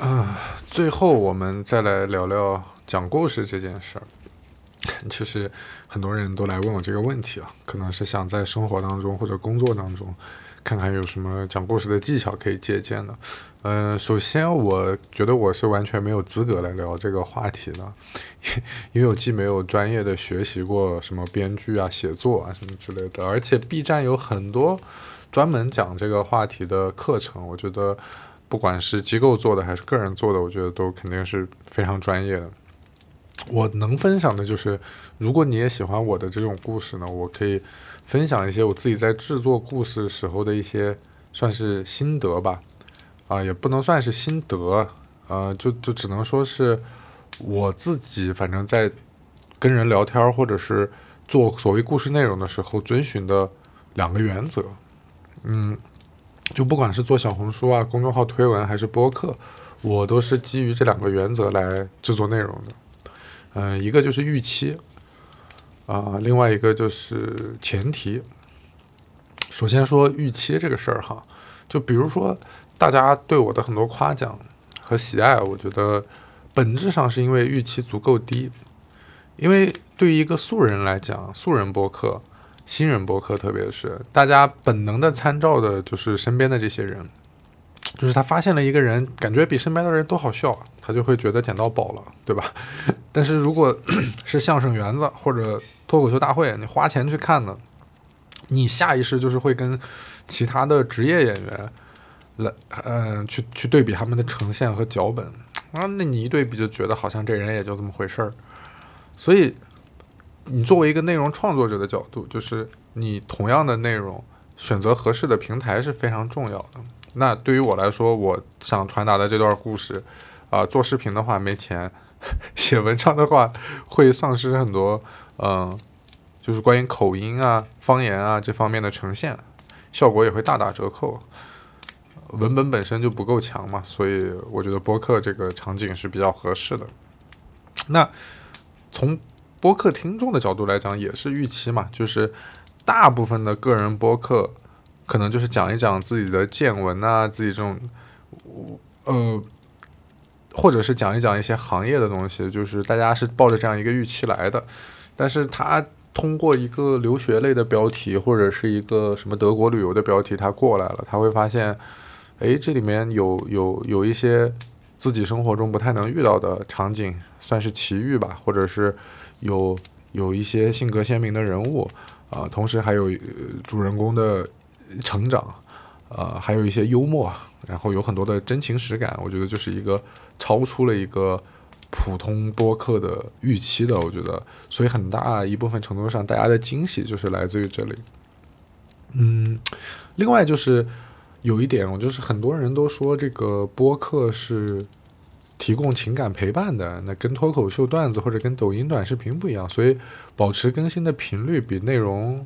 啊，最后我们再来聊聊讲故事这件事儿。其实很多人都来问我这个问题啊，可能是想在生活当中或者工作当中。看看有什么讲故事的技巧可以借鉴的。嗯，首先我觉得我是完全没有资格来聊这个话题的，因为我既没有专业的学习过什么编剧啊、写作啊什么之类的，而且 B 站有很多专门讲这个话题的课程，我觉得不管是机构做的还是个人做的，我觉得都肯定是非常专业的。我能分享的就是，如果你也喜欢我的这种故事呢，我可以。分享一些我自己在制作故事时候的一些算是心得吧，啊，也不能算是心得，呃，就就只能说是我自己反正在跟人聊天或者是做所谓故事内容的时候遵循的两个原则，嗯，就不管是做小红书啊、公众号推文还是播客，我都是基于这两个原则来制作内容的，嗯，一个就是预期。啊，另外一个就是前提。首先说预期这个事儿哈，就比如说大家对我的很多夸奖和喜爱，我觉得本质上是因为预期足够低。因为对于一个素人来讲，素人播客、新人播客，特别是大家本能的参照的就是身边的这些人。就是他发现了一个人，感觉比身边的人都好笑，他就会觉得捡到宝了，对吧？但是如果是相声园子或者脱口秀大会，你花钱去看呢，你下意识就是会跟其他的职业演员来，嗯，去去对比他们的呈现和脚本啊，那你一对比就觉得好像这人也就这么回事儿。所以，你作为一个内容创作者的角度，就是你同样的内容选择合适的平台是非常重要的。那对于我来说，我想传达的这段故事，啊，做视频的话没钱，写文章的话会丧失很多，嗯，就是关于口音啊、方言啊这方面的呈现，效果也会大打折扣。文本本身就不够强嘛，所以我觉得播客这个场景是比较合适的。那从播客听众的角度来讲，也是预期嘛，就是大部分的个人播客。可能就是讲一讲自己的见闻啊，自己这种，呃，或者是讲一讲一些行业的东西，就是大家是抱着这样一个预期来的。但是他通过一个留学类的标题，或者是一个什么德国旅游的标题，他过来了，他会发现，哎，这里面有有有一些自己生活中不太能遇到的场景，算是奇遇吧，或者是有有一些性格鲜明的人物啊，同时还有主人公的。成长，呃，还有一些幽默，然后有很多的真情实感，我觉得就是一个超出了一个普通播客的预期的，我觉得，所以很大一部分程度上，大家的惊喜就是来自于这里。嗯，另外就是有一点，我就是很多人都说这个播客是提供情感陪伴的，那跟脱口秀段子或者跟抖音短视频不一样，所以保持更新的频率比内容。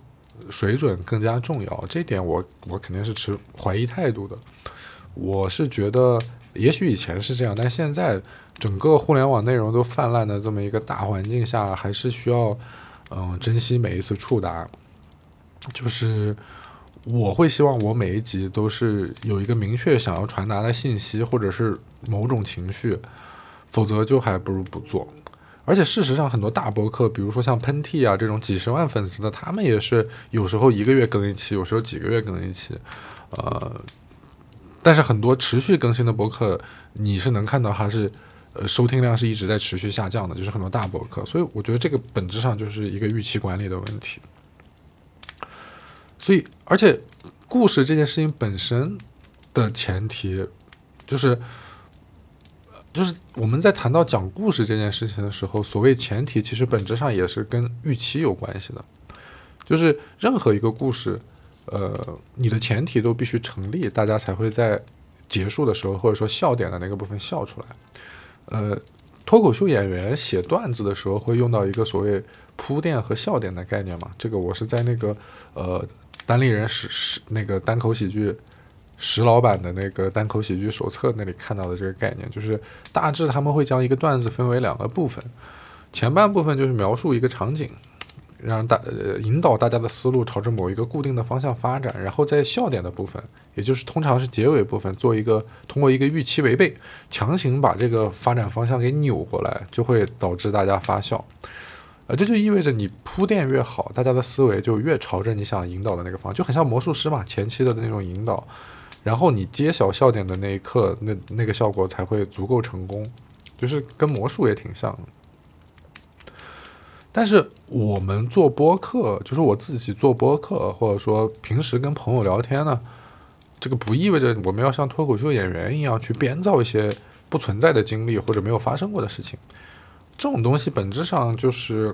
水准更加重要，这点我我肯定是持怀疑态度的。我是觉得，也许以前是这样，但现在整个互联网内容都泛滥的这么一个大环境下，还是需要嗯珍惜每一次触达。就是我会希望我每一集都是有一个明确想要传达的信息，或者是某种情绪，否则就还不如不做。而且事实上，很多大博客，比如说像喷嚏啊这种几十万粉丝的，他们也是有时候一个月更一期，有时候几个月更一期，呃，但是很多持续更新的博客，你是能看到它是，呃，收听量是一直在持续下降的，就是很多大博客。所以我觉得这个本质上就是一个预期管理的问题。所以，而且故事这件事情本身的前提就是。就是我们在谈到讲故事这件事情的时候，所谓前提，其实本质上也是跟预期有关系的。就是任何一个故事，呃，你的前提都必须成立，大家才会在结束的时候，或者说笑点的那个部分笑出来。呃，脱口秀演员写段子的时候会用到一个所谓铺垫和笑点的概念嘛？这个我是在那个呃单立人史史那个单口喜剧石老板的那个单口喜剧手册那里看到的这个概念，就是大致他们会将一个段子分为两个部分，前半部分就是描述一个场景。让大呃引导大家的思路朝着某一个固定的方向发展，然后在笑点的部分，也就是通常是结尾部分，做一个通过一个预期违背，强行把这个发展方向给扭过来，就会导致大家发笑。呃，这就意味着你铺垫越好，大家的思维就越朝着你想引导的那个方向，就很像魔术师嘛，前期的那种引导，然后你揭晓笑点的那一刻，那那个效果才会足够成功，就是跟魔术也挺像的。但是我们做播客，就是我自己做播客，或者说平时跟朋友聊天呢，这个不意味着我们要像脱口秀演员一样去编造一些不存在的经历或者没有发生过的事情。这种东西本质上就是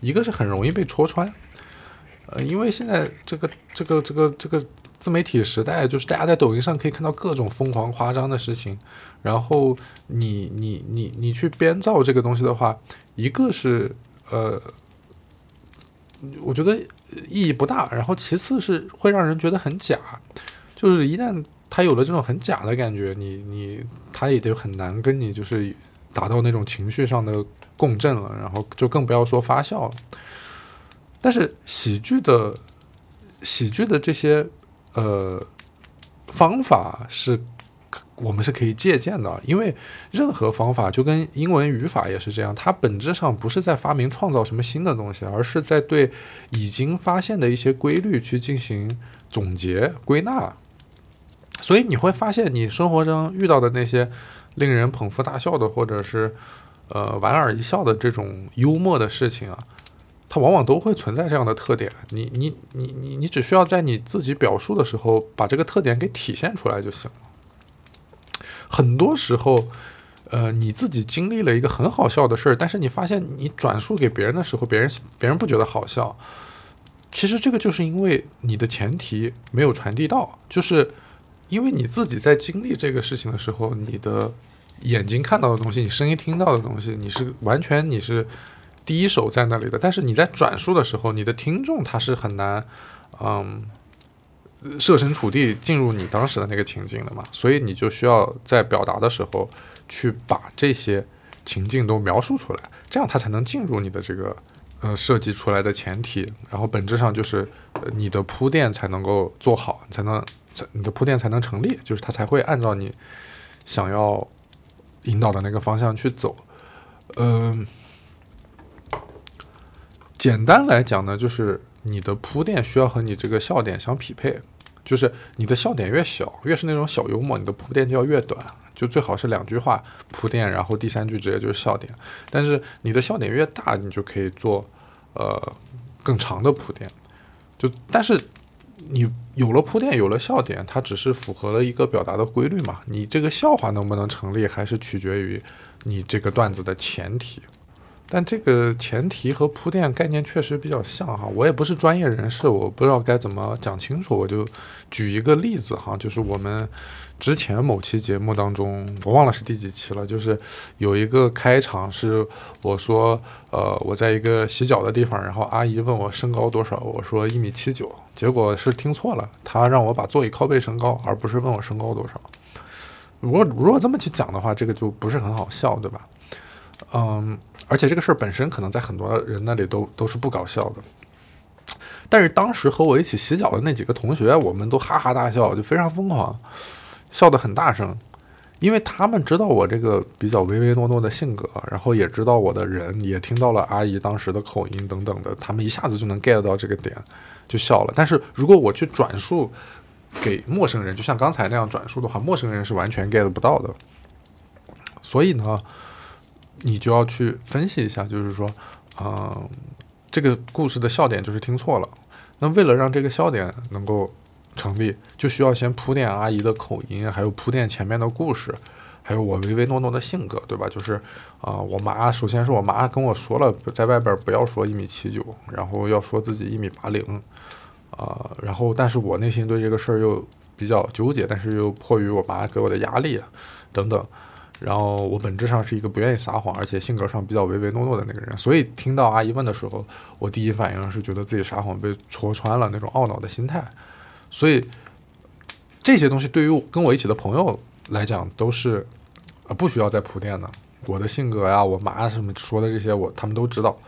一个是很容易被戳穿，呃，因为现在这个这个这个这个自媒体时代，就是大家在抖音上可以看到各种疯狂夸张的事情，然后你你你你去编造这个东西的话，一个是。呃，我觉得意义不大。然后其次是会让人觉得很假，就是一旦他有了这种很假的感觉，你你他也就很难跟你就是达到那种情绪上的共振了。然后就更不要说发笑了。但是喜剧的喜剧的这些呃方法是。我们是可以借鉴的，因为任何方法就跟英文语法也是这样，它本质上不是在发明创造什么新的东西，而是在对已经发现的一些规律去进行总结归纳。所以你会发现，你生活中遇到的那些令人捧腹大笑的，或者是呃莞尔一笑的这种幽默的事情啊，它往往都会存在这样的特点。你你你你你只需要在你自己表述的时候，把这个特点给体现出来就行了。很多时候，呃，你自己经历了一个很好笑的事儿，但是你发现你转述给别人的时候，别人别人不觉得好笑。其实这个就是因为你的前提没有传递到，就是因为你自己在经历这个事情的时候，你的眼睛看到的东西，你声音听到的东西，你是完全你是第一手在那里的。但是你在转述的时候，你的听众他是很难，嗯。设身处地进入你当时的那个情境的嘛，所以你就需要在表达的时候去把这些情境都描述出来，这样他才能进入你的这个呃设计出来的前提，然后本质上就是你的铺垫才能够做好，才能你的铺垫才能成立，就是他才会按照你想要引导的那个方向去走。嗯，简单来讲呢，就是你的铺垫需要和你这个笑点相匹配。就是你的笑点越小，越是那种小幽默，你的铺垫就要越短，就最好是两句话铺垫，然后第三句直接就是笑点。但是你的笑点越大，你就可以做呃更长的铺垫。就但是你有了铺垫，有了笑点，它只是符合了一个表达的规律嘛？你这个笑话能不能成立，还是取决于你这个段子的前提。但这个前提和铺垫概念确实比较像哈，我也不是专业人士，我不知道该怎么讲清楚，我就举一个例子哈，就是我们之前某期节目当中，我忘了是第几期了，就是有一个开场是我说，呃，我在一个洗脚的地方，然后阿姨问我身高多少，我说一米七九，结果是听错了，她让我把座椅靠背升高，而不是问我身高多少。如果如果这么去讲的话，这个就不是很好笑，对吧？嗯。而且这个事儿本身可能在很多人那里都都是不搞笑的，但是当时和我一起洗脚的那几个同学，我们都哈哈大笑，就非常疯狂，笑得很大声，因为他们知道我这个比较唯唯诺诺的性格，然后也知道我的人，也听到了阿姨当时的口音等等的，他们一下子就能 get 到这个点，就笑了。但是如果我去转述给陌生人，就像刚才那样转述的话，陌生人是完全 get 不到的。所以呢。你就要去分析一下，就是说，嗯，这个故事的笑点就是听错了。那为了让这个笑点能够成立，就需要先铺垫阿姨的口音，还有铺垫前面的故事，还有我唯唯诺诺的性格，对吧？就是啊、我妈首先是我妈跟我说了，在外边不要说一米七九，然后要说自己一米八零，啊，然后但是我内心对这个事儿又比较纠结，但是又迫于我妈给我的压力等等，然后我本质上是一个不愿意撒谎，而且性格上比较唯唯诺诺的那个人，所以听到阿姨问的时候，我第一反应是觉得自己撒谎被戳穿了那种懊恼的心态，所以这些东西对于跟我一起的朋友来讲都是呃不需要再铺垫的。我的性格呀，我妈什么说的这些，我他们都知道，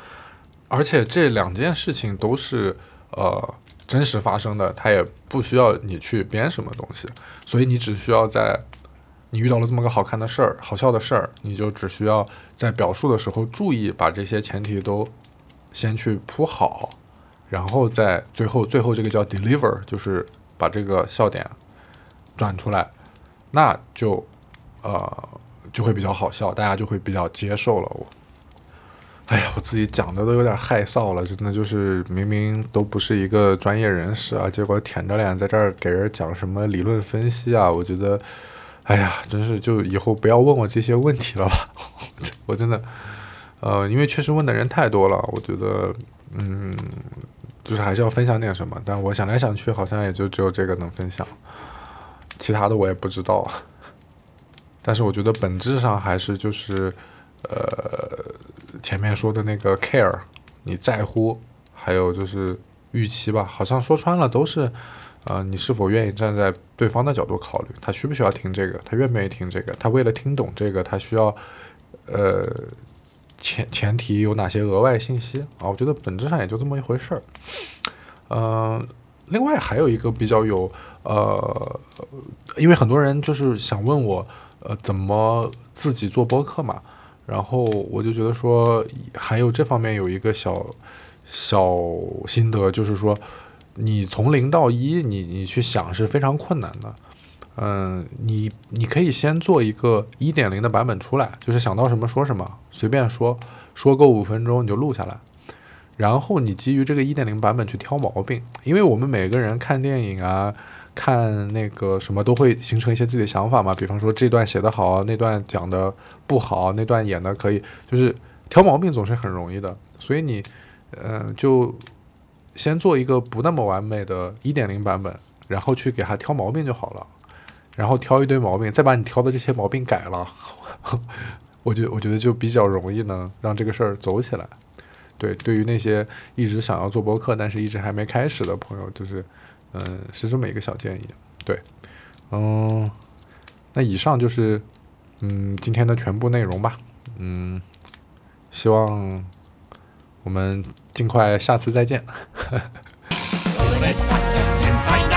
而且这两件事情都是呃真实发生的，它也不需要你去编什么东西，所以你只需要在你遇到了这么个好看的事儿、好笑的事儿，你就只需要在表述的时候注意把这些前提都先去铺好，然后再最后最后这个叫 deliver，就是把这个笑点转出来，那就呃就会比较好笑，大家就会比较接受了。我，哎呀，我自己讲的都有点害臊了，真的就是明明都不是一个专业人士啊，结果舔着脸在这儿给人讲什么理论分析啊，我觉得，哎呀，真是就以后不要问我这些问题了吧，我真的，呃，因为确实问的人太多了，我觉得，嗯，就是还是要分享点什么，但我想来想去，好像也就只有这个能分享，其他的我也不知道。但是我觉得本质上还是就是，呃，前面说的那个 care，你在乎，还有就是预期吧，好像说穿了都是，呃，你是否愿意站在对方的角度考虑，他需不需要听这个，他愿不愿意听这个，他为了听懂这个，他需要，呃，前前提有哪些额外信息啊？我觉得本质上也就这么一回事儿。嗯、另外还有一个比较有呃，因为很多人就是想问我，呃，怎么自己做播客嘛？然后我就觉得说，还有这方面有一个小小心得，就是说，你从零到一，你你去想是非常困难的。嗯，你你可以先做一个一点零的版本出来，就是想到什么说什么，随便说，说够五分钟你就录下来。然后你基于这个一点零版本去挑毛病，因为我们每个人看电影啊，看那个什么都会形成一些自己的想法嘛。比方说这段写得好，那段讲的不好，那段演的可以，就是挑毛病总是很容易的。所以你，嗯、就先做一个不那么完美的一点零版本，然后去给它挑毛病就好了。然后挑一堆毛病，再把你挑的这些毛病改了，我觉我觉得就比较容易呢，让这个事儿走起来。对，对于那些一直想要做播客，但是一直还没开始的朋友，就是，嗯，是这么一个小建议。对，嗯，那以上就是，嗯，今天的全部内容吧。嗯，希望我们尽快下次再见。俺たちは天才だ